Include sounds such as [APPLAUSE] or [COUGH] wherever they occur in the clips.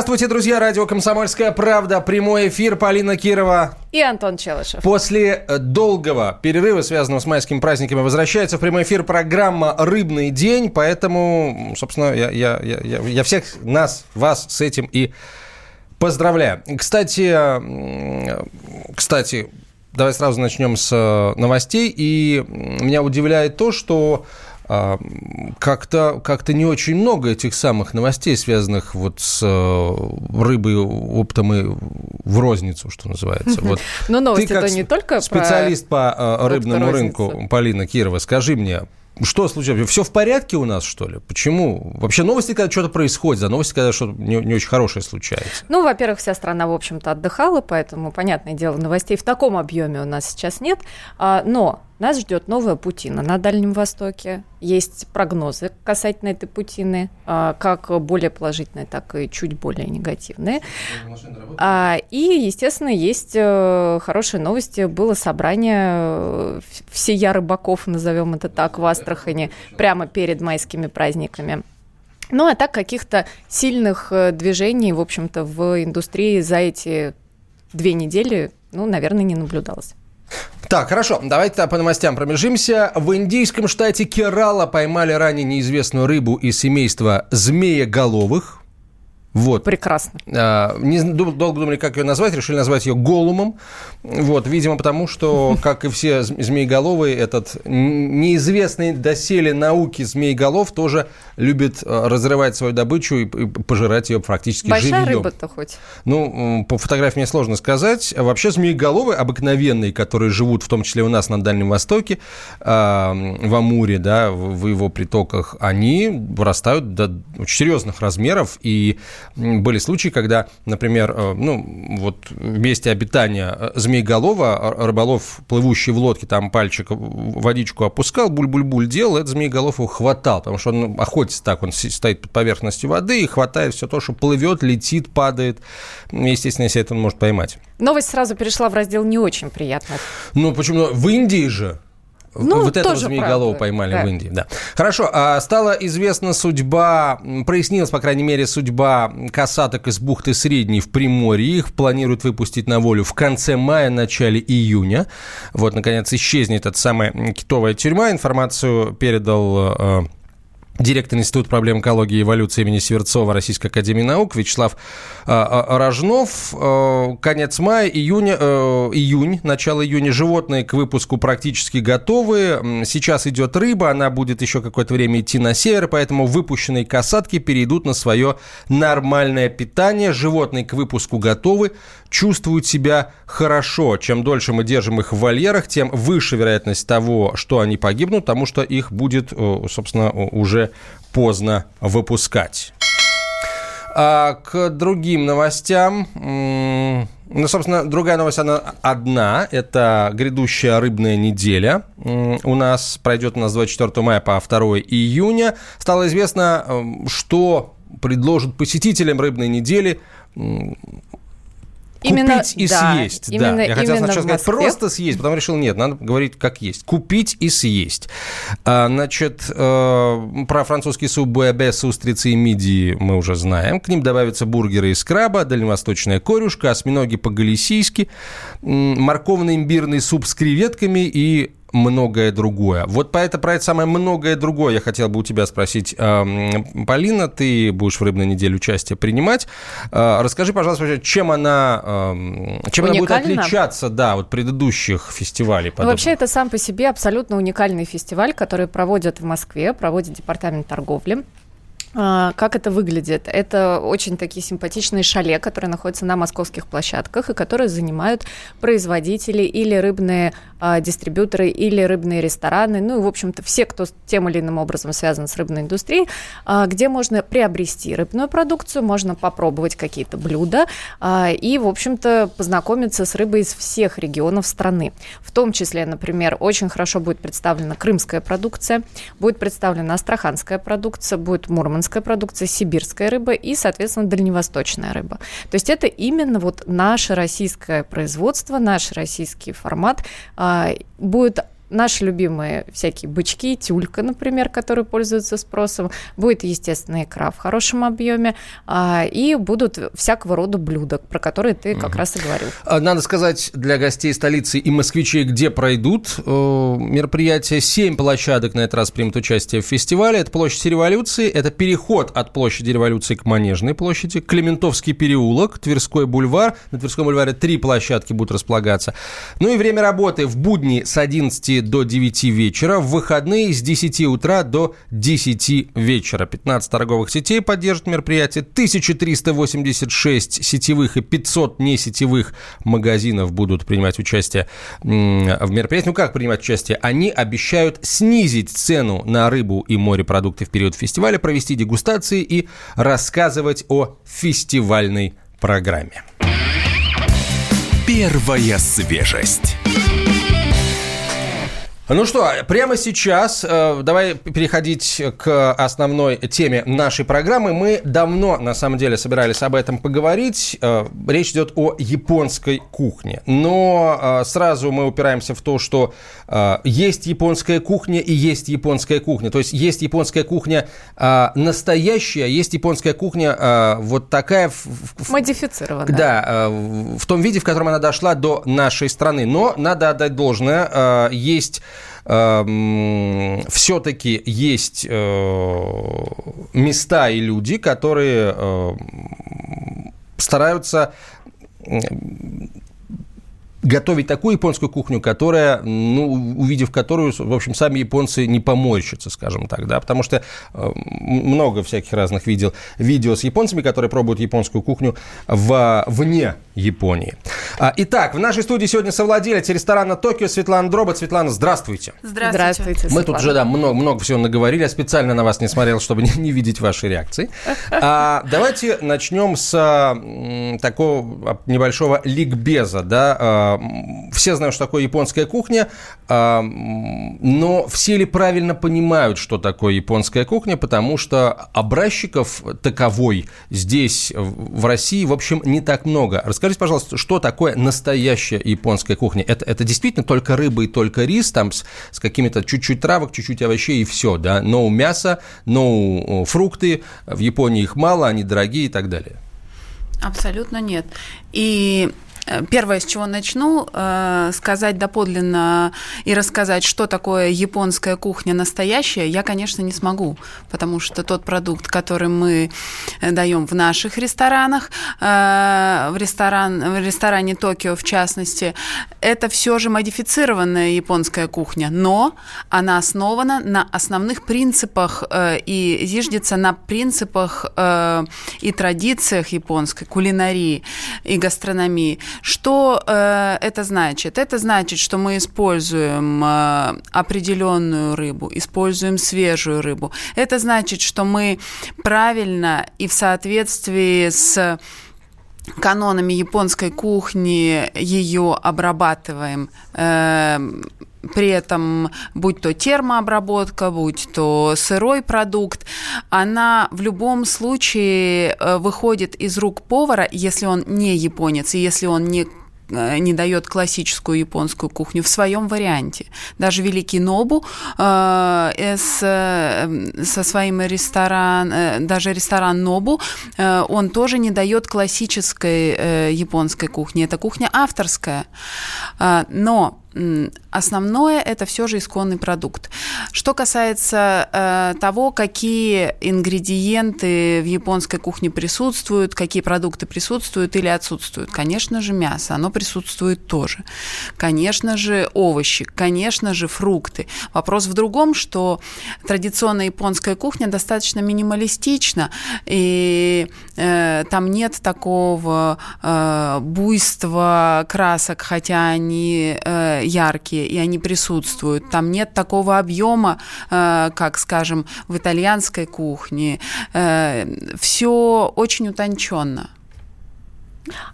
Здравствуйте, друзья. Радио «Комсомольская правда». Прямой эфир. Полина Кирова. И Антон Челышев. После э, долгого перерыва, связанного с майскими праздниками, возвращается в прямой эфир программа «Рыбный день». Поэтому, собственно, я, я, я, я всех нас, вас с этим и поздравляю. Кстати, кстати, давай сразу начнем с э, новостей. И меня удивляет то, что как-то как не очень много этих самых новостей, связанных вот с э, рыбой, оптом и в розницу, что называется. Вот. Но новости это не только специалист по э, рыбному рынку Полина Кирова, скажи мне, что случилось? Все в порядке у нас, что ли? Почему? Вообще новости, когда что-то происходит, а новости, когда что-то не, не очень хорошее случается. Ну, во-первых, вся страна, в общем-то, отдыхала, поэтому, понятное дело, новостей в таком объеме у нас сейчас нет. А, но нас ждет новая путина на Дальнем Востоке. Есть прогнозы касательно этой путины, а, как более положительные, так и чуть более негативные. А, и, естественно, есть э, хорошие новости. Было собрание э, всея рыбаков, назовем это так, в Астрахани, прямо перед майскими праздниками. Ну, а так каких-то сильных э, движений, в общем-то, в индустрии за эти две недели, ну, наверное, не наблюдалось. Так, хорошо, давайте по новостям промежимся. В индийском штате Керала поймали ранее неизвестную рыбу из семейства змееголовых. Вот. Прекрасно. А, не, долго думали, как ее назвать, решили назвать ее Голумом. Вот, видимо, потому что, [LAUGHS] как и все змееголовые, этот неизвестный доселе науки змееголов тоже любит а, разрывать свою добычу и пожирать ее практически Большая живьем. рыба-то хоть? Ну, по фотографии мне сложно сказать. Вообще змееголовые обыкновенные, которые живут в том числе у нас на Дальнем Востоке, а, в Амуре, да, в его притоках, они вырастают до очень серьезных размеров и были случаи, когда, например, э, ну, вот в месте обитания э, змееголова рыболов, плывущий в лодке, там пальчик водичку опускал, буль-буль-буль делал, этот змееголов его хватал, потому что он охотится так, он стоит под поверхностью воды и хватает все то, что плывет, летит, падает. Естественно, если это он может поймать. Новость сразу перешла в раздел не очень приятно. Ну, почему? В Индии же ну, вот этого змееголова поймали да. в Индии, да. Хорошо, а стала известна судьба, прояснилась, по крайней мере, судьба касаток из бухты Средней в Приморье. Их планируют выпустить на волю в конце мая, начале июня. Вот, наконец, исчезнет эта самая китовая тюрьма. Информацию передал э, директор Института проблем экологии и эволюции имени Северцова Российской Академии Наук Вячеслав э, Рожнов. Э, конец мая, июня, э, июнь, начало июня. Животные к выпуску практически готовы. Сейчас идет рыба, она будет еще какое-то время идти на север, поэтому выпущенные касатки перейдут на свое нормальное питание. Животные к выпуску готовы чувствуют себя хорошо. Чем дольше мы держим их в вольерах, тем выше вероятность того, что они погибнут, потому что их будет, собственно, уже поздно выпускать. А к другим новостям. Ну, собственно, другая новость, она одна. Это грядущая рыбная неделя. У нас пройдет у нас 24 мая по 2 июня. Стало известно, что предложат посетителям рыбной недели Именно, купить и да, съесть. Именно, да. Я хотел сначала сказать просто съесть, потом решил, нет, надо говорить как есть. Купить и съесть. А, значит, э, про французский суп буэбе с устрицей и мидии мы уже знаем. К ним добавятся бургеры из краба, дальневосточная корюшка, осьминоги по-галисийски, морковно-имбирный суп с креветками и многое другое. Вот по это, про это самое многое другое я хотел бы у тебя спросить. Полина, ты будешь в рыбной неделе участие принимать. А, расскажи, пожалуйста, чем она, чем она будет отличаться да, от предыдущих фестивалей? Ну, вообще это сам по себе абсолютно уникальный фестиваль, который проводят в Москве, проводит Департамент торговли. А, как это выглядит? Это очень такие симпатичные шале, которые находятся на московских площадках и которые занимают производители или рыбные а, дистрибьюторы, или рыбные рестораны, ну и, в общем-то, все, кто тем или иным образом связан с рыбной индустрией, а, где можно приобрести рыбную продукцию, можно попробовать какие-то блюда а, и, в общем-то, познакомиться с рыбой из всех регионов страны. В том числе, например, очень хорошо будет представлена крымская продукция, будет представлена астраханская продукция, будет мурманская мурманская продукция, сибирская рыба и, соответственно, дальневосточная рыба. То есть это именно вот наше российское производство, наш российский формат а, будет наши любимые всякие бычки, тюлька, например, которые пользуются спросом, будет, естественно, икра в хорошем объеме, а, и будут всякого рода блюда, про которые ты как раз и говорил. А, надо сказать для гостей столицы и москвичей, где пройдут э, мероприятия. Семь площадок на этот раз примут участие в фестивале. Это площадь революции, это переход от площади революции к Манежной площади, Клементовский переулок, Тверской бульвар. На Тверском бульваре три площадки будут располагаться. Ну и время работы в будни с 11 до 9 вечера, в выходные с 10 утра до 10 вечера. 15 торговых сетей поддержат мероприятие, 1386 сетевых и 500 несетевых магазинов будут принимать участие в мероприятии. Ну как принимать участие? Они обещают снизить цену на рыбу и морепродукты в период фестиваля, провести дегустации и рассказывать о фестивальной программе. Первая свежесть. Ну что, прямо сейчас, э, давай переходить к основной теме нашей программы. Мы давно, на самом деле, собирались об этом поговорить. Э, речь идет о японской кухне. Но э, сразу мы упираемся в то, что есть японская кухня и есть японская кухня. То есть есть японская кухня настоящая, есть японская кухня вот такая... Модифицированная. Да, в том виде, в котором она дошла до нашей страны. Но надо отдать должное, есть Эм, все-таки есть э, места и люди, которые э, стараются готовить такую японскую кухню, которая, ну, увидев которую, в общем, сами японцы не поморщатся, скажем так, да, потому что э, много всяких разных видел видео с японцами, которые пробуют японскую кухню в, вне Японии. А, итак, в нашей студии сегодня совладелец ресторана «Токио» Светлана Дробот. Светлана, здравствуйте. Здравствуйте. здравствуйте Мы тут уже, да, много, много всего наговорили. Я специально на вас не смотрел, чтобы не, не видеть ваши реакции. [LAUGHS] А, давайте начнем с такого небольшого ликбеза, да, а, все знают, что такое японская кухня, а, но все ли правильно понимают, что такое японская кухня, потому что образчиков таковой здесь, в России, в общем, не так много. Расскажите, пожалуйста, что такое настоящая японская кухня? Это, это действительно только рыба и только рис, там с, с какими-то чуть-чуть травок, чуть-чуть овощей и все, да? Но мясо, но фрукты, в Японии их мало, они дорогие и так далее. Абсолютно нет. И первое, с чего начну, э, сказать доподлинно и рассказать, что такое японская кухня настоящая, я, конечно, не смогу, потому что тот продукт, который мы э, даем в наших ресторанах, в, ресторан, в ресторане Токио в частности, это все же модифицированная японская кухня, но она основана на основных принципах и зиждется на принципах и традициях японской кулинарии и гастрономии. Что э, это значит? Это значит, что мы используем э, определенную рыбу, используем свежую рыбу. Это значит, что мы правильно и в соответствии с канонами японской кухни ее обрабатываем. Э, при этом, будь то термообработка, будь то сырой продукт, она в любом случае э, выходит из рук повара, если он не японец, и если он не Э, не дает классическую японскую кухню в своем варианте. Даже великий Нобу э, с, э, со своим ресторан, э, даже ресторан Нобу, э, он тоже не дает классической э, японской кухни. Это кухня авторская. Э, но основное это все же исконный продукт. Что касается э, того, какие ингредиенты в японской кухне присутствуют, какие продукты присутствуют или отсутствуют, конечно же, мясо, оно присутствует тоже. Конечно же, овощи, конечно же, фрукты. Вопрос в другом, что традиционная японская кухня достаточно минималистична, и э, там нет такого э, буйства красок, хотя они э, яркие, и они присутствуют. Там нет такого объема, э, как, скажем, в итальянской кухне. Э, Все очень утонченно.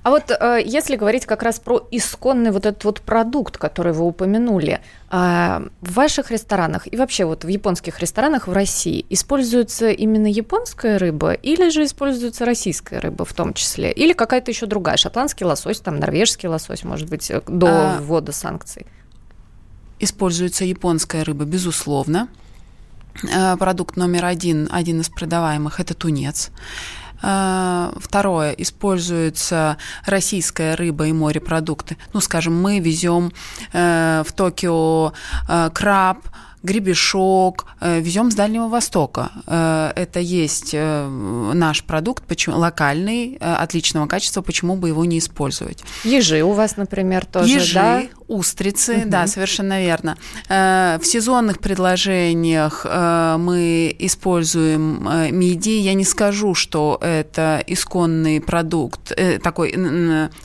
А вот э, если говорить как раз про исконный вот этот вот продукт, который вы упомянули, в ваших ресторанах и вообще вот в японских ресторанах в России используется именно японская рыба или же используется российская рыба в том числе? Или какая-то еще другая, шотландский лосось, там норвежский лосось, может быть, до а... ввода санкций? используется японская рыба, безусловно. Э, продукт номер один, один из продаваемых, это тунец. Э, второе, используется российская рыба и морепродукты. Ну, скажем, мы везем э, в Токио краб, гребешок, э, везем с Дальнего Востока. Э, это есть э, наш продукт, почему, локальный, отличного качества, почему бы его не использовать. Ежи у вас, например, тоже, Ежи, да? Устрицы, угу. да, совершенно верно. В сезонных предложениях мы используем мидии. Я не скажу, что это исконный продукт, такой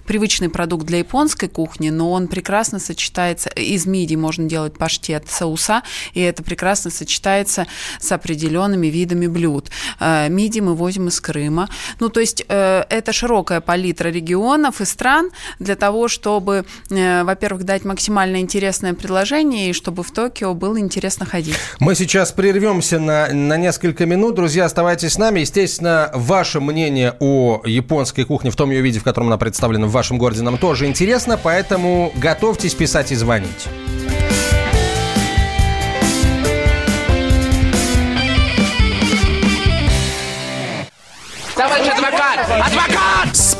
привычный продукт для японской кухни, но он прекрасно сочетается. Из мидий можно делать паштет соуса, и это прекрасно сочетается с определенными видами блюд. Э, миди мы возим из Крыма. Ну, то есть э, это широкая палитра регионов и стран для того, чтобы, э, во-первых, дать максимально интересное предложение и чтобы в Токио было интересно ходить. Мы сейчас прервемся на, на несколько минут. Друзья, оставайтесь с нами. Естественно, ваше мнение о японской кухне в том ее виде, в котором она представлена в вашем городе, нам тоже интересно, поэтому готовьтесь писать и звонить.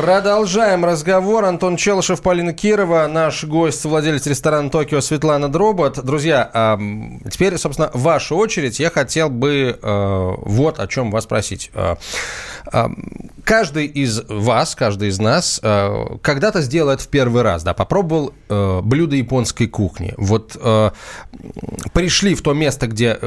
Продолжаем разговор. Антон Челышев, Полина Кирова, наш гость, владелец ресторана «Токио» Светлана Дробот. Друзья, теперь, собственно, ваша очередь. Я хотел бы э, вот о чем вас спросить. Э, каждый из вас, каждый из нас э, когда-то сделал это в первый раз, да, попробовал блюдо японской кухни. Вот пришли в то место, где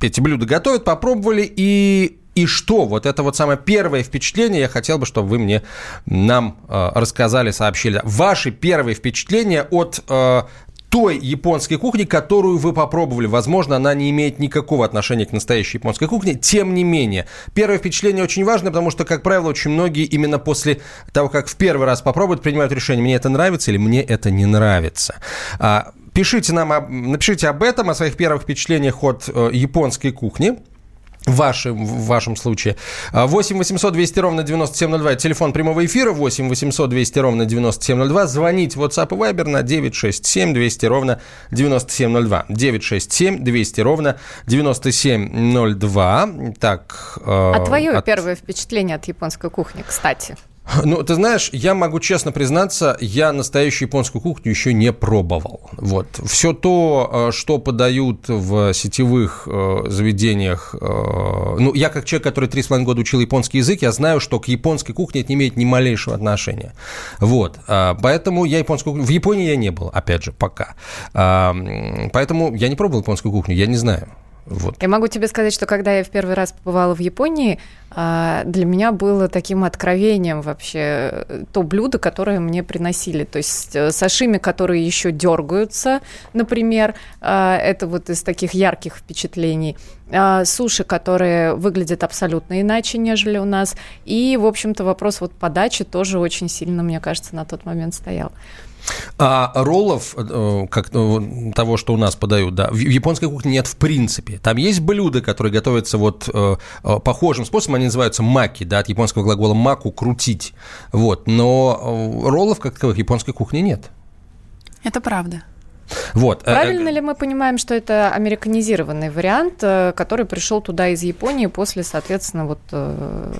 эти блюда готовят, попробовали и и что? Вот это вот самое первое впечатление, я хотел бы, чтобы вы мне, нам э, рассказали, сообщили. Ваши первые впечатления от э, той японской кухни, которую вы попробовали. Возможно, она не имеет никакого отношения к настоящей японской кухне. Тем не менее, первое впечатление очень важно, потому что, как правило, очень многие именно после того, как в первый раз попробуют, принимают решение, мне это нравится или мне это не нравится. А, пишите нам, напишите об этом, о своих первых впечатлениях от э, японской кухни в вашем, в вашем случае. 8 800 200 ровно 9702. Телефон прямого эфира 8 800 200 ровно 9702. Звонить в WhatsApp и Viber на 967 200 ровно 9702. 967 200 ровно 9702. Так, э, а твое от... первое впечатление от японской кухни, кстати? Ну, ты знаешь, я могу честно признаться, я настоящую японскую кухню еще не пробовал. Вот. Все то, э, что подают в сетевых э, заведениях, э, ну, я как человек, который три с половиной года учил японский язык, я знаю, что к японской кухне это не имеет ни малейшего отношения. Вот. Поэтому я японскую кухню... В Японии я не был, опять же, пока. Поэтому я не пробовал японскую кухню, я не знаю. Вот. Я могу тебе сказать, что когда я в первый раз побывала в Японии, а, для меня было таким откровением вообще э, то блюдо, которое мне приносили. То есть э, сашими, которые еще дергаются, например, а, это вот из таких ярких впечатлений. А, суши, которые выглядят абсолютно иначе, нежели у нас. И, в общем-то, вопрос вот подачи тоже очень сильно, мне кажется, на тот момент стоял. А роллов, э, как ну, того, что у нас подают, да, в японской кухне нет в принципе. Там есть блюда, которые готовятся вот э, э, похожим способом, они называются маки, да, от японского глагола маку – крутить. Вот, но роллов как таковых японской кухне нет. Это правда. Вот. Э, Правильно ли мы понимаем, что это американизированный вариант, э, который пришел туда из Японии после, соответственно, вот э,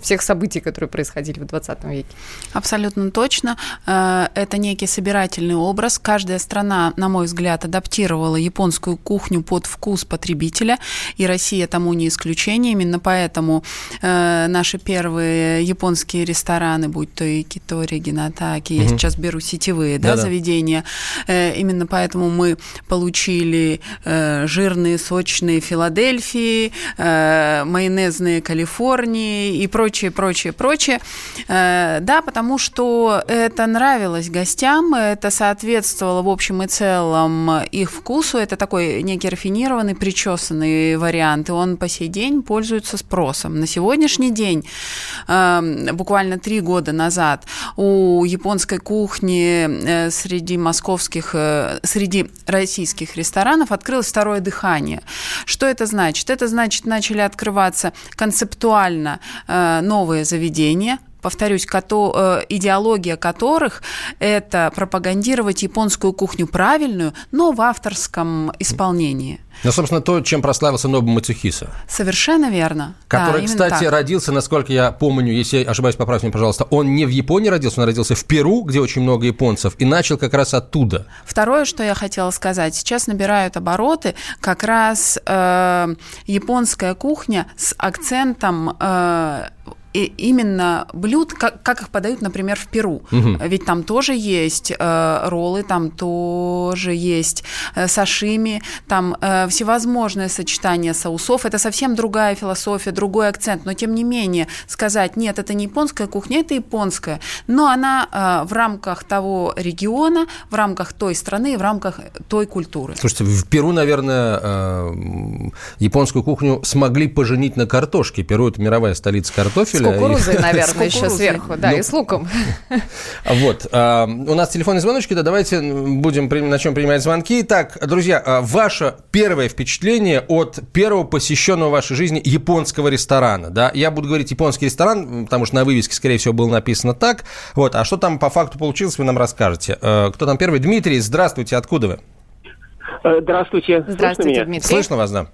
всех событий, которые происходили в 20 веке? Абсолютно точно. Это некий собирательный образ. Каждая страна, на мой взгляд, адаптировала японскую кухню под вкус потребителя, и Россия тому не исключение. Именно поэтому наши первые японские рестораны, будь то и Китори, Гинатаки, угу. я сейчас беру сетевые да, да, заведения, именно именно поэтому мы получили э, жирные, сочные Филадельфии, э, майонезные Калифорнии и прочее, прочее, прочее. Э, да, потому что это нравилось гостям, это соответствовало в общем и целом их вкусу. Это такой некий рафинированный, причесанный вариант, и он по сей день пользуется спросом. На сегодняшний день, э, буквально три года назад, у японской кухни э, среди московских, э, среди российских ресторанов открылось второе дыхание. Что это значит? Это значит, начали открываться концептуально э, новые заведения, повторюсь, кото, э, идеология которых это пропагандировать японскую кухню правильную, но в авторском исполнении. Ну, собственно, то, чем прославился Нобу Мацухиса. Совершенно верно. Который, да, кстати, так. родился, насколько я помню, если я ошибаюсь, поправьте меня, пожалуйста, он не в Японии родился, он родился в Перу, где очень много японцев, и начал как раз оттуда. Второе, что я хотела сказать, сейчас набирают обороты как раз э, японская кухня с акцентом э, и именно блюд, как, как их подают, например, в Перу. Угу. Ведь там тоже есть э, роллы, там тоже есть э, сашими, там э, всевозможное сочетание соусов. Это совсем другая философия, другой акцент. Но тем не менее сказать, нет, это не японская кухня, это японская. Но она э, в рамках того региона, в рамках той страны, в рамках той культуры. Слушайте, в Перу, наверное, э, японскую кухню смогли поженить на картошке. Перу – это мировая столица картофеля. С кукурузой, [LAUGHS] наверное, еще сверху, да, ну, и с луком. Вот. А, у нас телефонные звоночки, да, давайте будем начнем принимать звонки. Так, друзья, а, ваше первое впечатление от первого посещенного в вашей жизни японского ресторана, да? Я буду говорить японский ресторан, потому что на вывеске, скорее всего, было написано так. Вот, а что там по факту получилось, вы нам расскажете. А, кто там первый? Дмитрий, здравствуйте, откуда вы? Э, здравствуйте. Здравствуйте, Дмитрий. Слышно вас, да?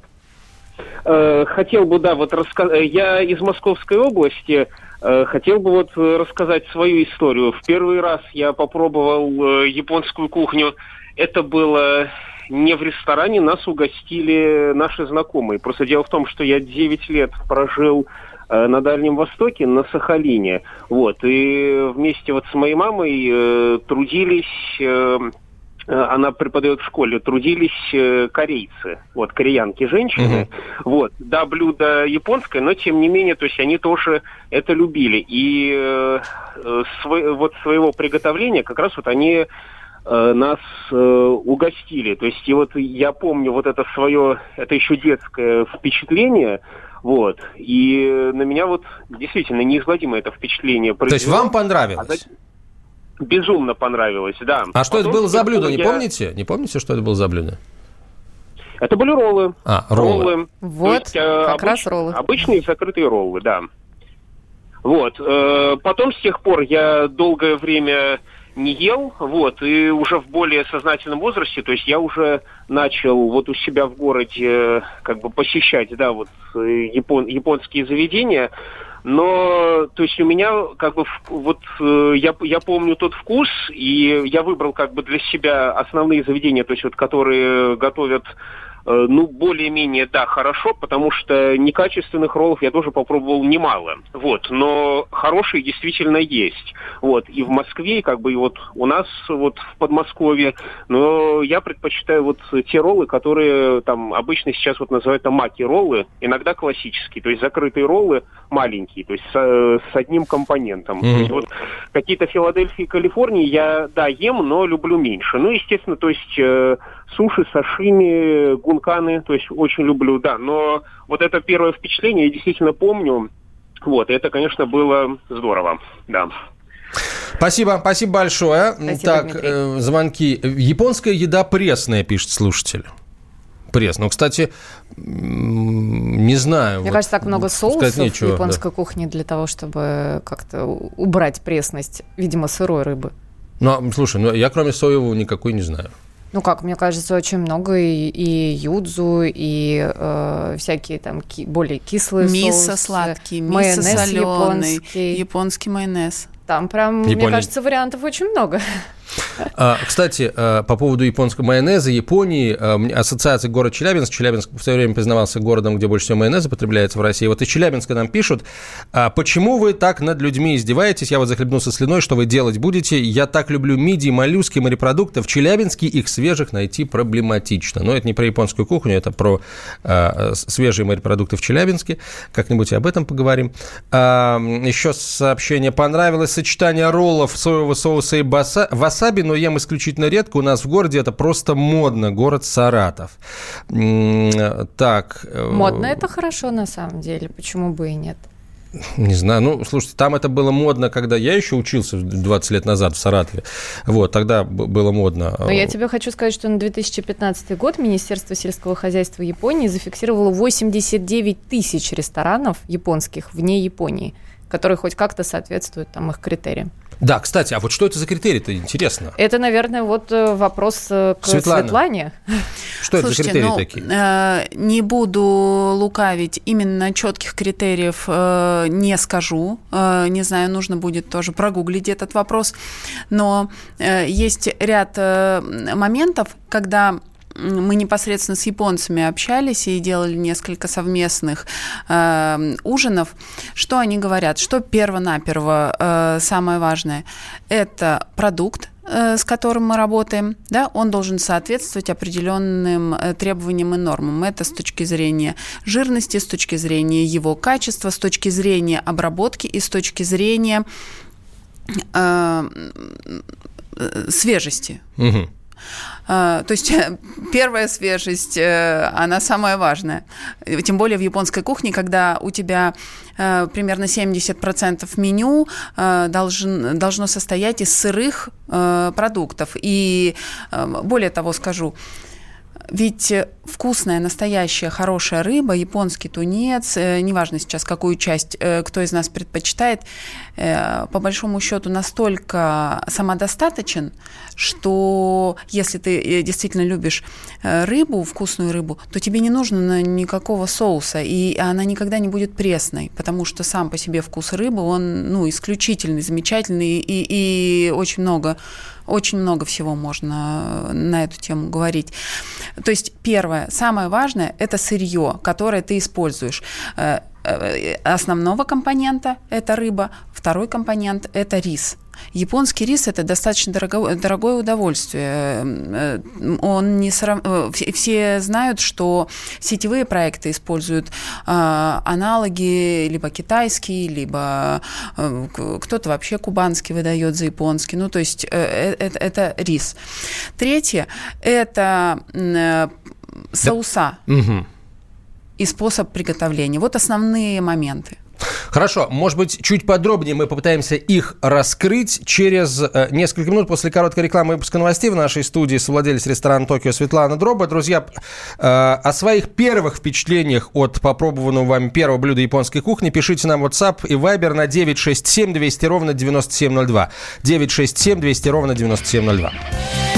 Э, хотел бы, да, вот рассказать. Я из Московской области. Э, хотел бы вот рассказать свою историю. В первый раз я попробовал э, японскую кухню. Это было не в ресторане, нас угостили наши знакомые. Просто дело в том, что я 9 лет прожил на Дальнем Востоке, на Сахалине. Вот, и вместе вот с моей мамой э, трудились э, Э, она преподает в школе, трудились э, корейцы, вот, кореянки, женщины. Угу. Вот, да, блюдо японское, но тем не менее, то есть они тоже это любили. И э, э св- вот своего приготовления как раз вот они э, нас э, угостили. То есть и вот я помню вот это свое, это еще детское впечатление, вот, и на меня вот действительно неизгладимое это впечатление произвело. То есть вам понравилось? А Безумно понравилось, да. А что Потом, это было за блюдо, не помните? Не помните, что это было за блюдо? Это были роллы. А, роллы. роллы. Вот, есть, э, как обыч... раз роллы. Обычные закрытые роллы, да. Вот. Э, потом с тех пор я долгое время не ел, вот, и уже в более сознательном возрасте, то есть я уже начал вот у себя в городе как бы посещать, да, вот э, япон, японские заведения, но, то есть у меня как бы вот э, я, я помню тот вкус, и я выбрал как бы для себя основные заведения, то есть вот которые готовят ну, более-менее, да, хорошо, потому что некачественных роллов я тоже попробовал немало. Вот, но хорошие действительно есть. Вот, и в Москве, и как бы и вот у нас вот в Подмосковье, но я предпочитаю вот те роллы, которые там обычно сейчас вот называют там маки-роллы, иногда классические, то есть закрытые роллы маленькие, то есть с, с одним компонентом. Mm-hmm. То есть вот какие-то Филадельфии, Калифорнии я, да, ем, но люблю меньше. Ну, естественно, то есть э, суши, сашими, гунканы, то есть очень люблю, да. Но вот это первое впечатление я действительно помню. Вот, это, конечно, было здорово, да. Спасибо, спасибо большое. Спасибо, так, э, звонки. Японская еда пресная, пишет слушатель. Пресс. Ну, кстати, не знаю. Мне вот, кажется, так много соусов нечего, в японской да. кухне для того, чтобы как-то убрать пресность, видимо, сырой рыбы. Ну, слушай, ну я кроме соевого никакой не знаю. Ну как, мне кажется, очень много и, и юдзу, и э, всякие там ки- более кислые Мисо соусы. сладкий, мисо соленый, японский. японский майонез. Там прям, Япония... мне кажется, вариантов очень много. [LAUGHS] А, кстати, а, по поводу японского майонеза, Японии, а, ассоциация город Челябинск, Челябинск в свое время признавался городом, где больше всего майонеза потребляется в России. Вот из Челябинска нам пишут, почему вы так над людьми издеваетесь? Я вот захлебнулся слюной, что вы делать будете? Я так люблю мидии, моллюски, морепродукты. В Челябинске их свежих найти проблематично. Но это не про японскую кухню, это про свежие морепродукты в Челябинске. Как-нибудь об этом поговорим. Еще сообщение. Понравилось сочетание роллов, соевого соуса и васаби, но ем исключительно редко. У нас в городе это просто модно. Город Саратов. Так. Э, модно – это хорошо на самом деле. Почему бы и нет? Не знаю, ну, слушайте, там это было модно, когда я еще учился 20 лет назад в Саратове. Вот, тогда было модно. Но я тебе хочу сказать, что на 2015 год Министерство сельского хозяйства Японии зафиксировало 89 тысяч ресторанов японских вне Японии, которые хоть как-то соответствуют там их критериям. Да, кстати, а вот что это за критерии-то, интересно? Это, наверное, вот э, вопрос э, к Светлана. Светлане. Что Слушайте, это за критерии ну, такие? Э, не буду лукавить, именно четких критериев э, не скажу. Э, не знаю, нужно будет тоже прогуглить этот вопрос. Но э, есть ряд э, моментов, когда мы непосредственно с японцами общались и делали несколько совместных э, ужинов. Что они говорят? Что перво-наперво э, самое важное? Это продукт, э, с которым мы работаем, да, он должен соответствовать определенным э, требованиям и нормам. Это с точки зрения жирности, с точки зрения его качества, с точки зрения обработки и с точки зрения э, э свежести. Угу. А, то есть первая свежесть, э, она самая важная. Тем более в японской кухне, когда у тебя э, примерно 70% меню э, должен, должно состоять из сырых продуктов. И более того скажу, ведь вкусная, настоящая, хорошая рыба, японский тунец, э, неважно сейчас, какую часть э, кто из нас предпочитает, э, по большому счету настолько самодостаточен, что если ты действительно любишь рыбу, вкусную рыбу, то тебе не нужно никакого соуса, и она никогда не будет пресной, потому что сам по себе вкус рыбы, он ну, исключительный, замечательный, и, и очень много очень много всего можно на эту тему говорить. То есть первое, самое важное – это сырье, которое ты используешь э, э, основного компонента – это рыба, второй компонент – это рис – Японский рис это достаточно дорого, дорогое удовольствие. Э, он не срав... Э, все знают, что сетевые проекты используют а, аналоги либо китайские, либо э, кто-то вообще кубанский выдает за японский. Ну, то есть это, это рис. Третье это соуса. Да. Угу. И способ приготовления. Вот основные моменты. Хорошо, может быть, чуть подробнее мы попытаемся их раскрыть через э, несколько минут после короткой рекламы выпуска новостей в нашей студии совладелец ресторана «Токио» Светлана Дроба. Друзья, э, о своих первых впечатлениях от попробованного вами первого блюда японской кухни пишите нам WhatsApp и Viber на 967 200 ровно 9702. 967 200 ровно 9702.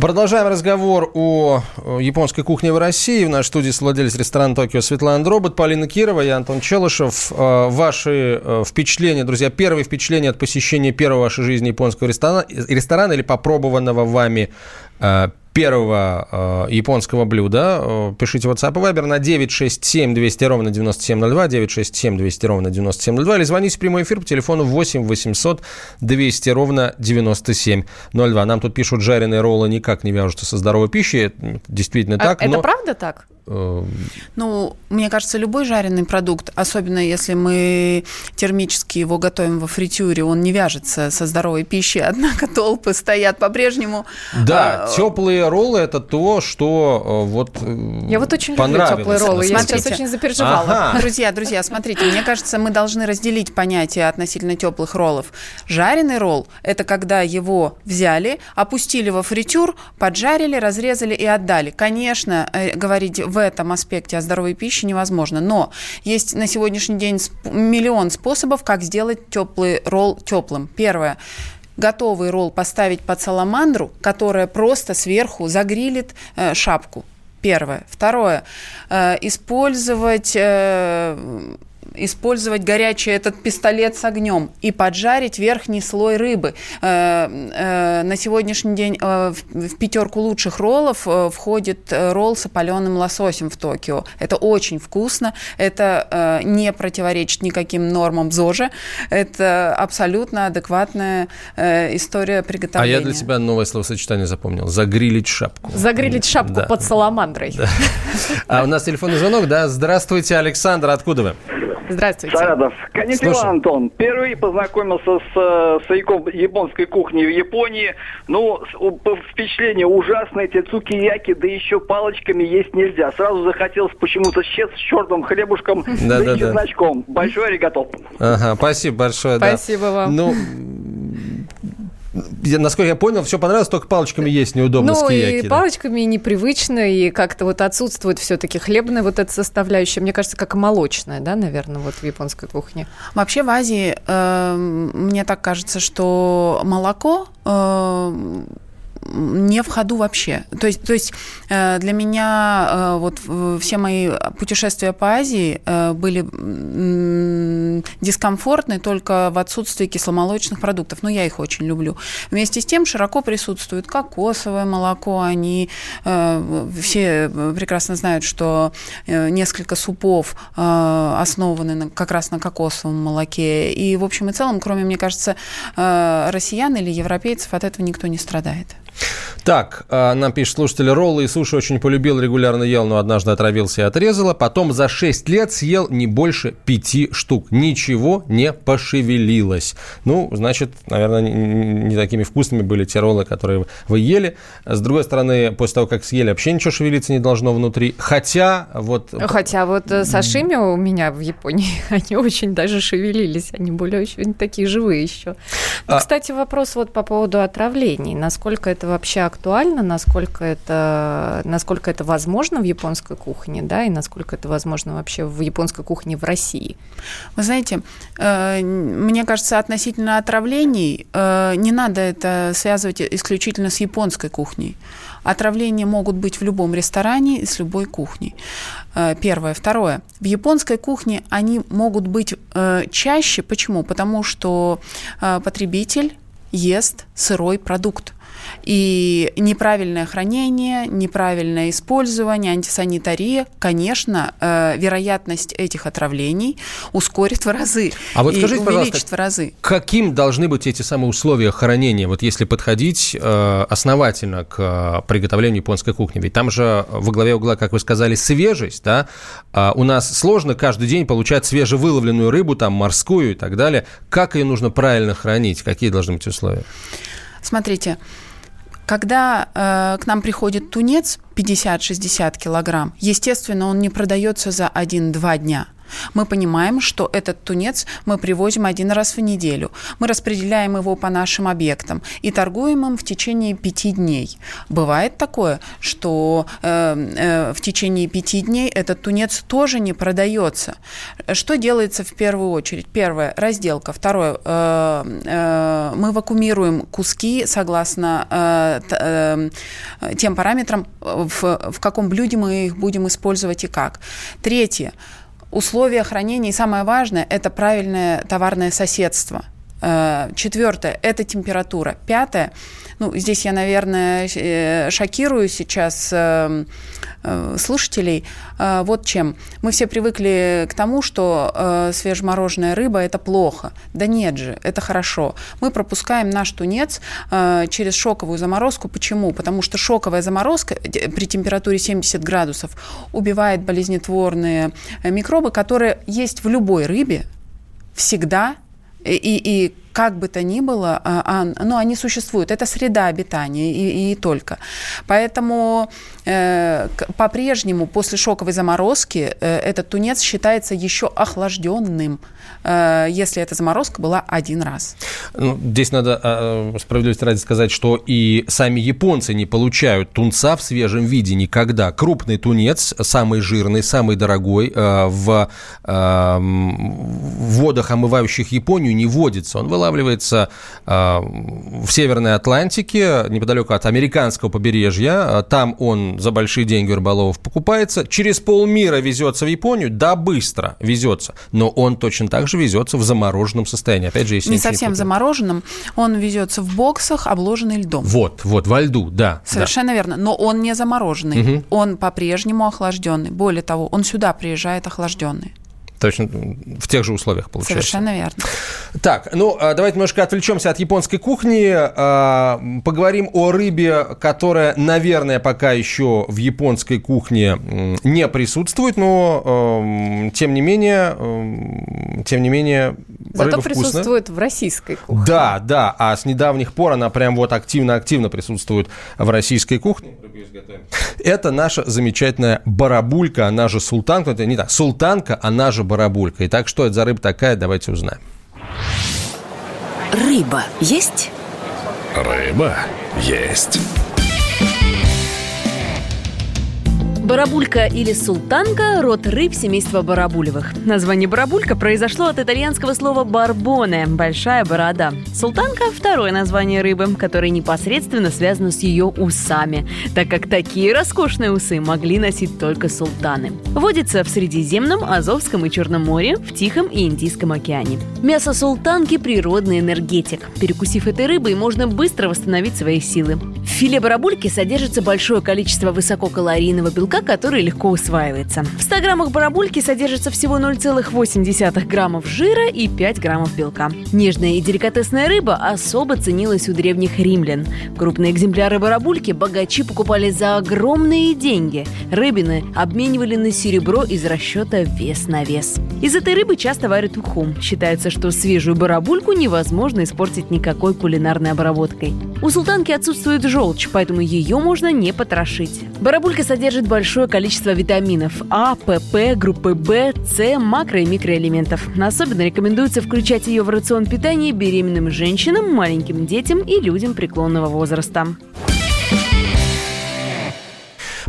Продолжаем разговор о японской кухне в России. В нашей студии владелец ресторана «Токио» Светлана Дробот, Полина Кирова, я Антон Челышев. Э, ваши э, впечатления, друзья, первые впечатления от посещения первого вашей жизни японского ресторана, ресторана или попробованного вами э, первого э, японского блюда. Э, пишите WhatsApp и Viber на 967 200 ровно 9702, 967 200 ровно 9702, или звоните в прямой эфир по телефону 8 800 200 ровно 9702. Нам тут пишут, жареные роллы никак не вяжутся со здоровой пищей. Действительно а так. Это но... правда так? Э, ну, мне кажется, любой жареный продукт, особенно если мы термически его готовим во фритюре, он не вяжется со здоровой пищей, [LAUGHS] однако толпы стоят по-прежнему. Да, а, теплые роллы это то, что э, вот э, Я вот очень люблю теплые роллы, я сейчас очень запереживала. Ага. [LAUGHS] Друзья, друзья, смотрите, мне кажется, мы должны разделить понятие относительно теплых роллов. Жареный ролл – это когда его взяли, опустили во фритюр, поджарили, разрезали и отдали. Конечно, говорить в этом аспекте о здоровой пище невозможно. Но есть на сегодняшний день миллион способов, как сделать теплый ролл теплым. Первое готовый ролл поставить под саламандру, которая просто сверху загрилит э, шапку. Первое. Второе. Э, использовать э, использовать горячий этот пистолет с огнем и поджарить верхний слой рыбы. Э, э, на сегодняшний день э, в пятерку лучших роллов входит ролл с опаленным лососем в Токио. Это очень вкусно, это не противоречит никаким нормам ЗОЖа, это абсолютно адекватная история приготовления. А я для тебя новое словосочетание запомнил. Загрилить шапку. Загрилить шапку да. под саламандрой. Да. А у нас телефонный звонок, да? Здравствуйте, Александр, откуда вы? Здравствуйте. Сарадов. Конnichiwa, Антон. Впервые познакомился с э, стояком японской кухни в Японии. Ну, впечатление ужасное. Эти цукияки, да еще палочками есть нельзя. Сразу захотелось почему-то с черным хлебушком, да, да, да, чесночком. Большое аригато. Ага, спасибо большое. Спасибо да. вам. Ну, насколько я понял, все понравилось, только палочками есть неудобно ну, скияки. и да. палочками непривычно, и как-то вот отсутствует все-таки хлебная вот эта составляющая. Мне кажется, как и молочная, да, наверное, вот в японской кухне. Вообще в Азии э, мне так кажется, что молоко э, не в ходу вообще. То есть, то есть э, для меня э, вот все мои путешествия по Азии э, были дискомфортны только в отсутствии кисломолочных продуктов. Но я их очень люблю. Вместе с тем широко присутствует кокосовое молоко. Они все прекрасно знают, что несколько супов основаны как раз на кокосовом молоке. И в общем и целом, кроме, мне кажется, россиян или европейцев, от этого никто не страдает. Так, а, нам пишет слушатель, роллы и суши очень полюбил, регулярно ел, но однажды отравился и отрезала. Потом за 6 лет съел не больше 5 штук. Ничего не пошевелилось. Ну, значит, наверное, не такими вкусными были те роллы, которые вы ели. С другой стороны, после того, как съели, вообще ничего шевелиться не должно внутри. Хотя вот... Хотя вот э, сашими у меня в Японии, [LAUGHS] они очень даже шевелились. Они были очень такие живые еще. А... Кстати, вопрос вот по поводу отравлений. Насколько это вообще актуально, насколько это, насколько это возможно в японской кухне, да, и насколько это возможно вообще в японской кухне в России? Вы знаете, э, мне кажется, относительно отравлений э, не надо это связывать исключительно с японской кухней. Отравления могут быть в любом ресторане и с любой кухней. Э, первое. Второе. В японской кухне они могут быть чаще. Почему? Потому что потребитель ест сырой продукт. И неправильное хранение, неправильное использование, антисанитария, конечно, э, вероятность этих отравлений ускорит в разы. А вот скажите, увеличит в разы. Каким должны быть эти самые условия хранения, вот если подходить э, основательно к приготовлению японской кухни? Ведь там же во главе угла, как вы сказали, свежесть, да? А у нас сложно каждый день получать свежевыловленную рыбу, там, морскую и так далее. Как ее нужно правильно хранить? Какие должны быть условия? Смотрите, когда э, к нам приходит тунец 50-60 килограмм, естественно, он не продается за 1-2 дня. Мы понимаем, что этот тунец мы привозим один раз в неделю. Мы распределяем его по нашим объектам и торгуем им в течение пяти дней. Бывает такое, что э, э, в течение пяти дней этот тунец тоже не продается. Что делается в первую очередь? Первое – разделка. Второе э, э, – мы вакуумируем куски согласно э, э, тем параметрам, в, в каком блюде мы их будем использовать и как. Третье – условия хранения, и самое важное, это правильное товарное соседство. Э, четвертое – это температура. Пятое – ну, здесь я, наверное, э, шокирую сейчас э, слушателей. Вот чем. Мы все привыкли к тому, что свежемороженая рыба – это плохо. Да нет же, это хорошо. Мы пропускаем наш тунец через шоковую заморозку. Почему? Потому что шоковая заморозка при температуре 70 градусов убивает болезнетворные микробы, которые есть в любой рыбе всегда и, и как бы то ни было, а, а, ну, они существуют. Это среда обитания и, и только. Поэтому э, по-прежнему после шоковой заморозки э, этот тунец считается еще охлажденным, если эта заморозка была один раз. Ну, здесь надо э, справедливости ради сказать, что и сами японцы не получают тунца в свежем виде никогда. Крупный тунец, самый жирный, самый дорогой, э, в э, водах, омывающих Японию, не водится. Он вылавливается э, в Северной Атлантике, неподалеку от американского побережья. Там он за большие деньги рыболовов покупается. Через полмира везется в Японию. Да, быстро везется. Но он точно так же везется в замороженном состоянии. Опять же, если не совсем не замороженном. Он везется в боксах, обложенный льдом. Вот, вот, во льду, да. Совершенно да. верно. Но он не замороженный. Угу. Он по-прежнему охлажденный. Более того, он сюда приезжает охлажденный. Точно в тех же условиях получается. Совершенно верно. Так, ну а, давайте немножко отвлечемся от японской кухни, а, поговорим о рыбе, которая, наверное, пока еще в японской кухне не присутствует, но тем не менее, тем не менее, Зато присутствует в российской кухне. Да, да, а с недавних пор она прям вот активно-активно присутствует в российской кухне. Это наша замечательная барабулька, она же султанка, это не так, султанка, она же барабулька. Итак, что это за рыба такая, давайте узнаем. Рыба есть? Рыба есть. Барабулька или султанка – род рыб семейства барабулевых. Название барабулька произошло от итальянского слова «барбоне» – «большая борода». Султанка – второе название рыбы, которое непосредственно связано с ее усами, так как такие роскошные усы могли носить только султаны. Водится в Средиземном, Азовском и Черном море, в Тихом и Индийском океане. Мясо султанки – природный энергетик. Перекусив этой рыбой, можно быстро восстановить свои силы. В филе барабульки содержится большое количество высококалорийного белка, белка, который легко усваивается. В 100 граммах барабульки содержится всего 0,8 граммов жира и 5 граммов белка. Нежная и деликатесная рыба особо ценилась у древних римлян. Крупные экземпляры барабульки богачи покупали за огромные деньги. Рыбины обменивали на серебро из расчета вес на вес. Из этой рыбы часто варят уху. Считается, что свежую барабульку невозможно испортить никакой кулинарной обработкой. У султанки отсутствует желчь, поэтому ее можно не потрошить. Барабулька содержит большое большое количество витаминов А, ПП, группы В, С, макро- и микроэлементов. Особенно рекомендуется включать ее в рацион питания беременным женщинам, маленьким детям и людям преклонного возраста.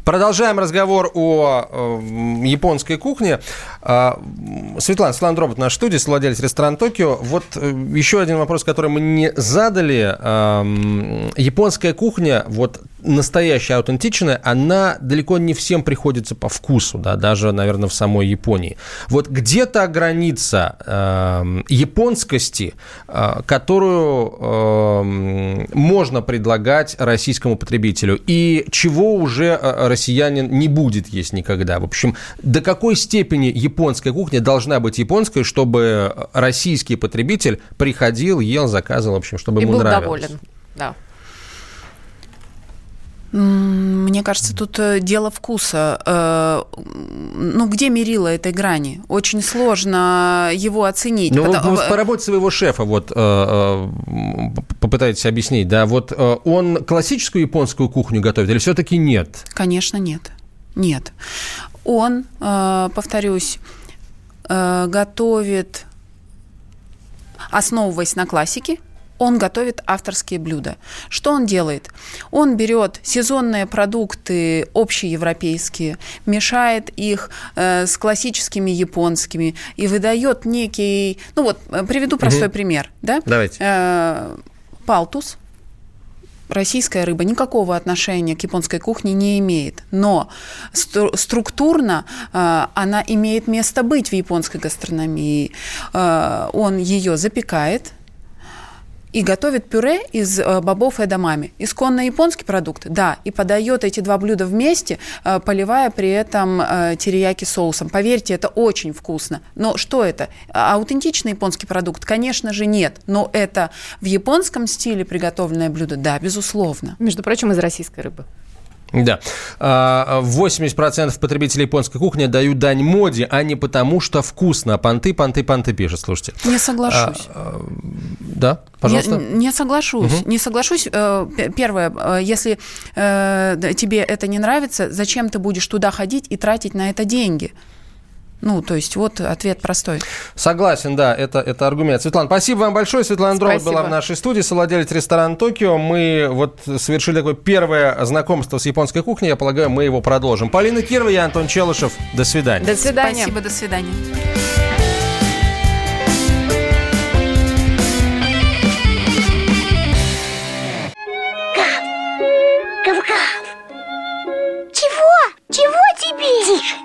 Продолжаем разговор о э, японской кухне. Э, Светлана, Светлана Дробот, наш студии, владелец ресторана «Токио». Вот э, еще один вопрос, который мы не задали. Японская кухня, вот настоящая, аутентичная, она далеко не всем приходится по вкусу, да, даже, наверное, в самой Японии. Вот где-то граница э, японскости, э, которую э, можно предлагать российскому потребителю, и чего уже э, россиянин не будет есть никогда. В общем, до какой степени японская кухня должна быть японской, чтобы российский потребитель приходил, ел, заказывал, в общем, чтобы и ему был нравилось. доволен, да. Мне кажется, тут э, дело вкуса. Э, ну, где мерило этой грани? Очень сложно его оценить. Ну, потому... по работе своего шефа вот э, попытайтесь объяснить, да, вот он классическую японскую кухню готовит или все-таки нет? Конечно, нет. Нет. Он, повторюсь, готовит, основываясь на классике, он готовит авторские блюда. Что он делает? Он берет сезонные продукты общеевропейские, мешает их э, с классическими японскими и выдает некий... Ну вот, э, приведу простой угу. пример. Да? Давайте. Э, палтус, российская рыба никакого отношения к японской кухне не имеет. Но стру- структурно э, она имеет место быть в японской гастрономии. Э, он ее запекает, и готовит пюре из э, бобов и эдамами. Исконно японский продукт, да, и подает эти два блюда вместе, э, поливая при этом э, терияки соусом. Поверьте, это очень вкусно. Но что это? А, аутентичный японский продукт? Конечно же, нет. Но это в японском стиле приготовленное блюдо? Да, безусловно. Между прочим, из российской рыбы. Да. 80% а, потребителей японской кухни дают дань моде, а не потому, что вкусно. Понты, понты, понты пишет, слушайте. Не соглашусь. А, а, да, пожалуйста. Не, не соглашусь. Угу. Не соглашусь. Э, первое, э, если э, тебе это не нравится, зачем ты будешь туда ходить и тратить на это деньги? Ну, то есть вот ответ простой. Согласен, да, это, это аргумент. Светлана, спасибо вам большое. Светлана Дрова была в нашей студии, совладелец ресторана «Токио». Мы вот совершили такое первое знакомство с японской кухней. Я полагаю, мы его продолжим. Полина Кирова, я Антон Челышев. До свидания. До свидания. Спасибо, до свидания. Чего? Чего тебе? Тише.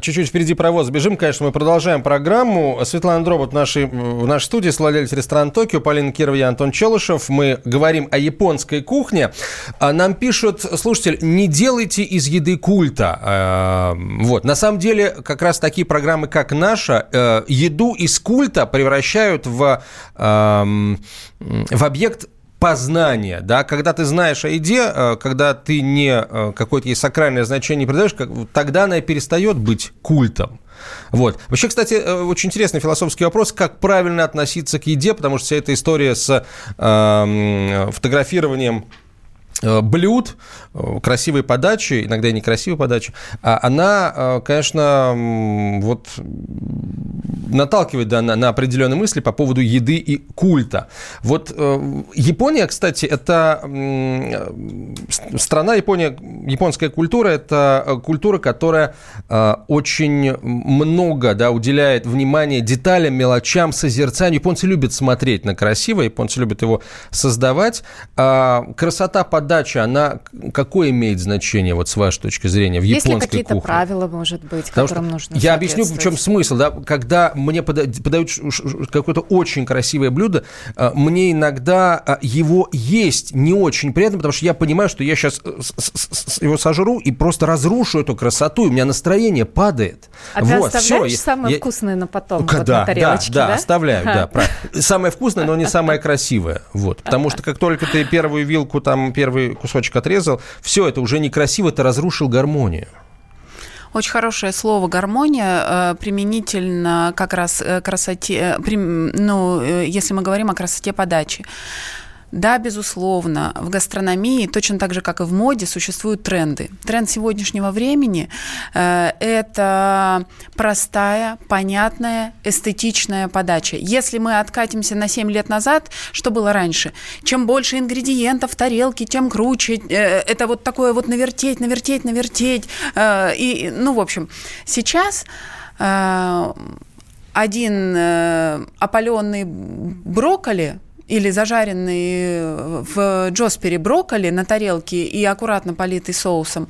Чуть-чуть впереди паровоз бежим, конечно, мы продолжаем программу. Светлана Дробот в нашей, в нашей студии, владелец ресторана «Токио», Полина Кирова и Антон Челышев. Мы говорим о японской кухне. А нам пишут, слушатель, не делайте из еды культа. Э, вот. На самом деле, как раз такие программы, как наша, э, еду из культа превращают в, эм, в объект познание, да, когда ты знаешь о еде, э, когда ты не э, какое-то ей сакральное значение придаешь, тогда она перестает быть культом. Вот. Вообще, кстати, э, очень интересный философский вопрос, как правильно относиться к еде, потому что вся эта история с э, фотографированием блюд, красивой подачи, иногда и некрасивой подачи, а она, конечно, вот наталкивает да, на, на определенные мысли по поводу еды и культа. Вот э, Япония, кстати, это э, страна, Япония, японская культура, это э, культура, которая э, очень много да, уделяет внимания деталям, мелочам, созерцанию. Японцы любят смотреть на красивое, японцы любят его создавать. А красота подачи, она какое имеет значение, вот с вашей точки зрения, в японской Есть ли какие-то кухне? правила, может быть, Потому которым нужно Я объясню, в чем смысл. Да? Когда мне подают какое-то очень красивое блюдо, а, мне иногда а, его есть не очень приятно, потому что я понимаю, что я сейчас э, его сожру и просто разрушу эту красоту, и у меня настроение падает. А вот, ты оставляешь все, самое я... вкусное на потом, да, вот на тарелочке, да? Да, да, оставляю, да. Самое вкусное, но не самое красивое. Вот, потому что как только ты первую вилку, там, первый кусочек отрезал, все, это уже некрасиво, ты разрушил гармонию. Очень хорошее слово гармония э, применительно как раз э, красоте, э, ну, если мы говорим о красоте подачи. Да, безусловно, в гастрономии, точно так же, как и в моде, существуют тренды. Тренд сегодняшнего времени э, – это простая, понятная, эстетичная подача. Если мы откатимся на 7 лет назад, что было раньше? Чем больше ингредиентов в тарелке, тем круче. Э, это вот такое вот навертеть, навертеть, навертеть. Э, и, ну, в общем, сейчас э, один э, опаленный брокколи или зажаренный в джоспере брокколи на тарелке и аккуратно политый соусом,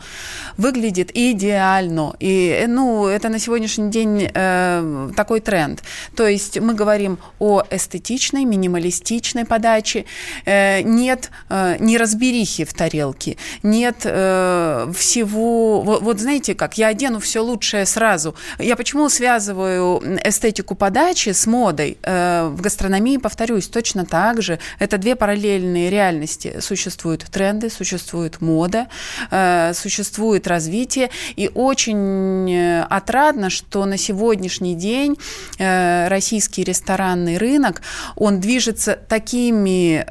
выглядит идеально. И, ну, это на сегодняшний день э, такой тренд. То есть мы говорим о эстетичной, минималистичной подаче. Э, нет э, неразберихи в тарелке, нет э, всего... Вот, вот знаете как, я одену все лучшее сразу. Я почему связываю эстетику подачи с модой? Э, в гастрономии, повторюсь, точно так также это две параллельные реальности. Существуют тренды, существует мода, э, существует развитие. И очень э, отрадно, что на сегодняшний день э, российский ресторанный рынок, он движется такими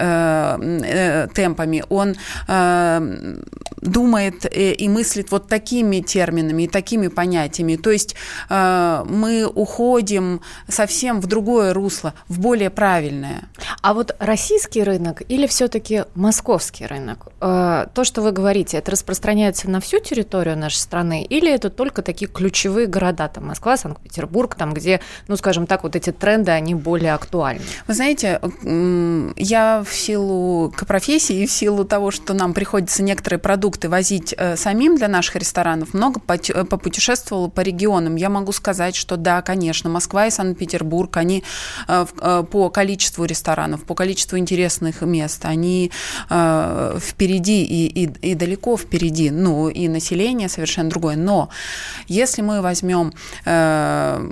темпами, он думает и мыслит вот такими терминами и такими понятиями. То есть мы уходим совсем в другое русло, в более правильное. А вот российский рынок или все-таки московский рынок? Э, то, что вы говорите, это распространяется на всю территорию нашей страны или это только такие ключевые города, там Москва, Санкт-Петербург, там, где, ну, скажем так, вот эти тренды, они более актуальны? Вы знаете, я в силу к профессии и в силу того, что нам приходится некоторые продукты возить э, самим для наших ресторанов, много э, попутешествовала по регионам. Я могу сказать, что да, конечно, Москва и Санкт-Петербург, они по количеству ресторанов, по количеству интересных мест, они э, впереди и, и, и далеко впереди, ну и население совершенно другое. Но если мы возьмем э,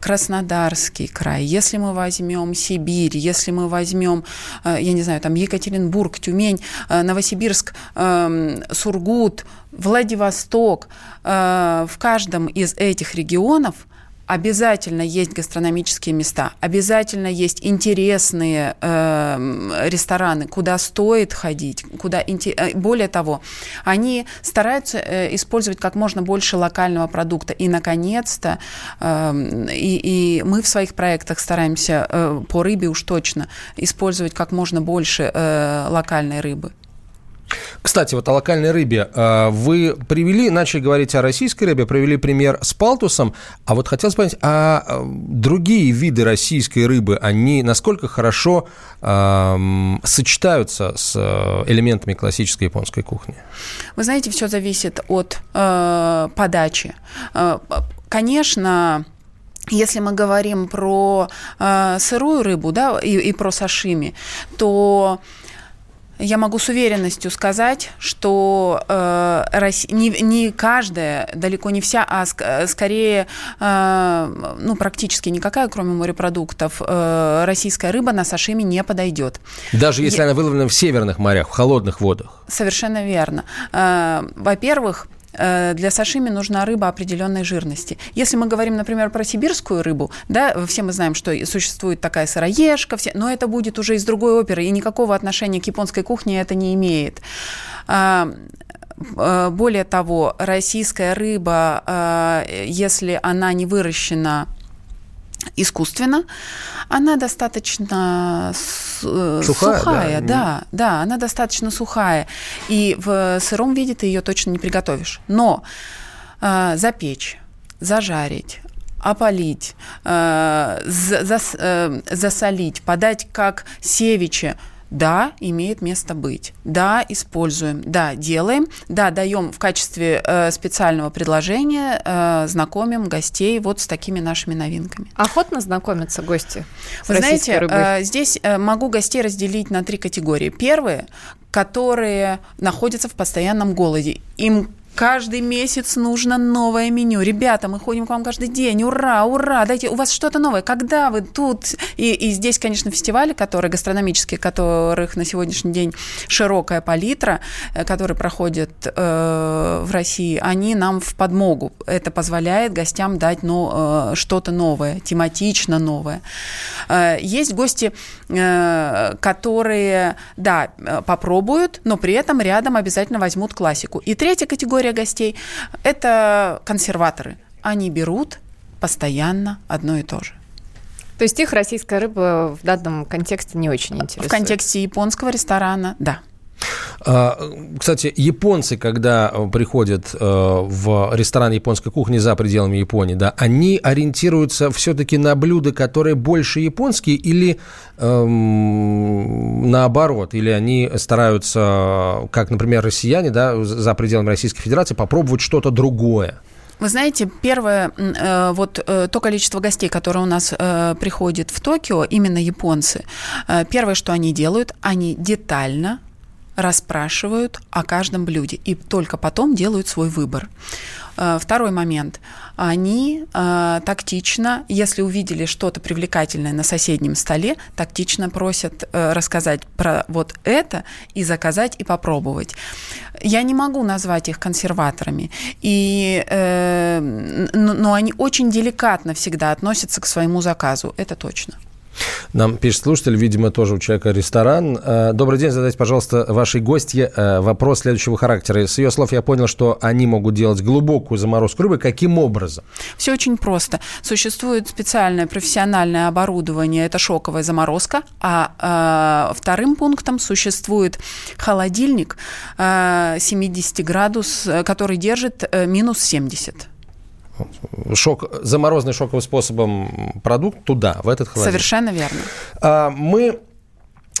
Краснодарский край, если мы возьмем Сибирь, если мы возьмем, э, я не знаю, там Екатеринбург, Тюмень, э, Новосибирск, э, Сургут, Владивосток, э, в каждом из этих регионов обязательно есть гастрономические места, обязательно есть интересные э, рестораны, куда стоит ходить, куда э, более того, они стараются э, использовать как можно больше локального продукта. И, наконец-то, э, и, и мы в своих проектах стараемся э, по рыбе уж точно использовать как можно больше э, локальной рыбы. Кстати, вот о локальной рыбе. А, вы привели, начали говорить о российской рыбе, привели пример с палтусом. А вот хотелось понять, а, а другие виды российской рыбы, они насколько хорошо э, сочетаются с э, элементами классической японской кухни? Вы знаете, все зависит от э, подачи. Э, конечно, если мы говорим про э, сырую рыбу, да, и, и про сашими, то я могу с уверенностью сказать, что э, Россия, не, не каждая, далеко не вся, а ск, скорее, э, ну, практически никакая, кроме морепродуктов, э, российская рыба на сашими не подойдет. Даже если Я... она выловлена в северных морях, в холодных водах? Совершенно верно. Э, во-первых, для сашими нужна рыба определенной жирности. Если мы говорим, например, про сибирскую рыбу, да, все мы знаем, что существует такая сыроежка, все, но это будет уже из другой оперы, и никакого отношения к японской кухне это не имеет. А, э, более того, российская рыба, э, если она не выращена искусственно, она достаточно сухая, сухая да. да, да, она достаточно сухая, и в сыром виде ты ее точно не приготовишь. Но э, запечь, зажарить, опалить, э, зас, э, засолить, подать как севичи – да, имеет место быть. Да, используем. Да, делаем. Да, даем в качестве э, специального предложения, э, знакомим гостей вот с такими нашими новинками. Охотно знакомятся гости с Вы знаете, рыбой? Э, здесь э, могу гостей разделить на три категории. Первые, которые находятся в постоянном голоде. Им Каждый месяц нужно новое меню. Ребята, мы ходим к вам каждый день. Ура, ура, дайте, у вас что-то новое. Когда вы тут? И, и здесь, конечно, фестивали, которые гастрономические, которых на сегодняшний день широкая палитра, э, которые проходят э, в России, они нам в подмогу. Это позволяет гостям дать ну, э, что-то новое, тематично новое. Э, есть гости, э, которые, да, э, попробуют, но при этом рядом обязательно возьмут классику. И третья категория категория гостей – это консерваторы. Они берут постоянно одно и то же. То есть их российская рыба в данном контексте не очень интересует? В контексте японского ресторана – да. А, кстати, японцы, когда приходят э, в ресторан японской кухни за пределами Японии, да, они ориентируются все-таки на блюда, которые больше японские, или эм, наоборот, или они стараются, как, например, россияне, да, за пределами Российской Федерации, попробовать что-то другое? Вы знаете, первое, э, вот э, то количество гостей, которые у нас приходит в Токио, именно японцы, первое, что они делают, они детально расспрашивают о каждом блюде и только потом делают свой выбор. Э, второй момент. Они э, тактично, если увидели что-то привлекательное на соседнем столе, тактично просят э, рассказать про вот это и заказать и попробовать. Я не могу назвать их консерваторами, и, э, но они очень деликатно всегда относятся к своему заказу, это точно. Нам пишет слушатель, видимо, тоже у человека ресторан. Э, добрый день, задайте, пожалуйста, вашей гостье э, вопрос следующего характера. С ее слов я понял, что они могут делать глубокую заморозку рыбы. Каким образом? Все очень просто. Существует специальное профессиональное оборудование, это шоковая заморозка, а э, вторым пунктом существует холодильник э, 70 градус, который держит э, минус 70 шок, заморозенный шоковым способом продукт туда, в этот холодильник. Совершенно верно. А, мы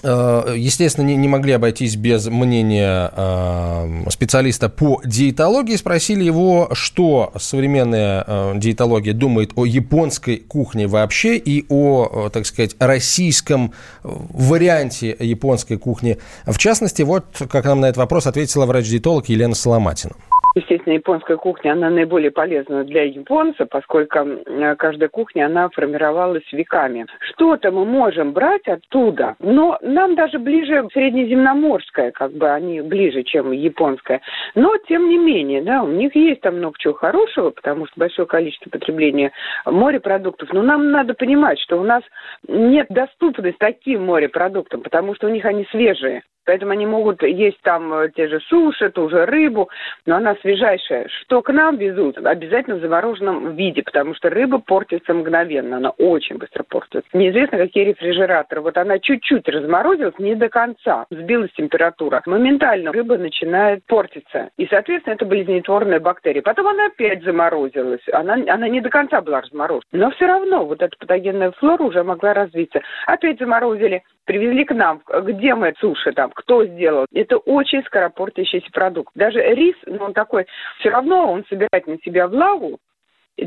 а, Естественно, не, не могли обойтись без мнения э, специалиста по диетологии. Спросили его, что современная э, диетология думает о японской кухне вообще и о, так сказать, российском варианте японской кухни. В частности, вот как нам на этот вопрос ответила врач-диетолог Елена Соломатина. Естественно, японская кухня, она наиболее полезна для японца, поскольку каждая кухня, она формировалась веками. Что-то мы можем брать оттуда, но нам даже ближе среднеземноморская, как бы они ближе, чем японская. Но, тем не менее, да, у них есть там много чего хорошего, потому что большое количество потребления морепродуктов. Но нам надо понимать, что у нас нет доступности таким морепродуктам, потому что у них они свежие. Поэтому они могут есть там э, те же суши, ту же рыбу, но она свежайшая. Что к нам везут? Обязательно в замороженном виде, потому что рыба портится мгновенно, она очень быстро портится. Неизвестно, какие рефрижераторы. Вот она чуть-чуть разморозилась, не до конца, сбилась температура. Моментально рыба начинает портиться. И, соответственно, это болезнетворная бактерия. Потом она опять заморозилась. Она, она не до конца была разморожена. Но все равно вот эта патогенная флора уже могла развиться. Опять заморозили, привезли к нам. Где мы суши там? кто сделал. Это очень скоропортящийся продукт. Даже рис, ну, он такой, все равно он собирает на себя влагу,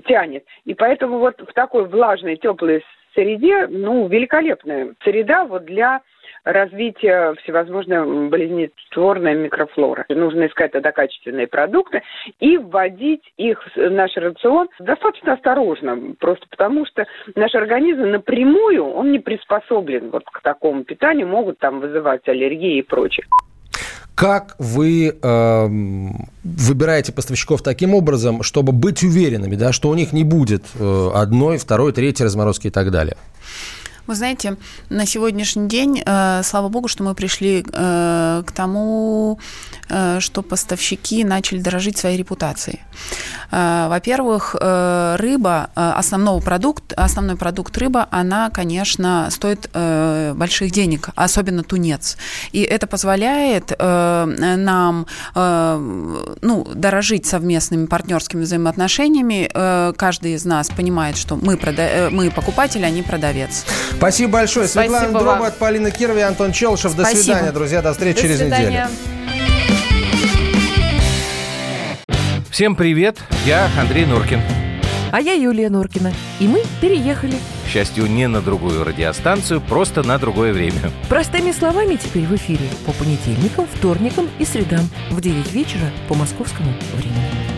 тянет. И поэтому вот в такой влажной, теплой среде, ну, великолепная среда вот для развития всевозможной болезнетворной микрофлоры. Нужно искать тогда качественные продукты и вводить их в наш рацион достаточно осторожно, просто потому что наш организм напрямую, он не приспособлен вот к такому питанию, могут там вызывать аллергии и прочее. Как вы э, выбираете поставщиков таким образом, чтобы быть уверенными, да, что у них не будет э, одной, второй, третьей разморозки и так далее? Вы знаете, на сегодняшний день, э, слава богу, что мы пришли э, к тому, э, что поставщики начали дорожить своей репутацией. Во-первых, рыба, основной продукт, основной продукт рыба, она, конечно, стоит больших денег, особенно тунец. И это позволяет нам ну, дорожить совместными партнерскими взаимоотношениями. Каждый из нас понимает, что мы, прода- мы покупатель, а не продавец. Спасибо большое. Спасибо Светлана Дробот, Полина Кирова и Антон Челышев. До Спасибо. свидания, друзья. До встречи До через свидания. неделю. Всем привет, я Андрей Нуркин. А я Юлия Нуркина. И мы переехали. К счастью, не на другую радиостанцию, просто на другое время. Простыми словами теперь в эфире по понедельникам, вторникам и средам в 9 вечера по московскому времени.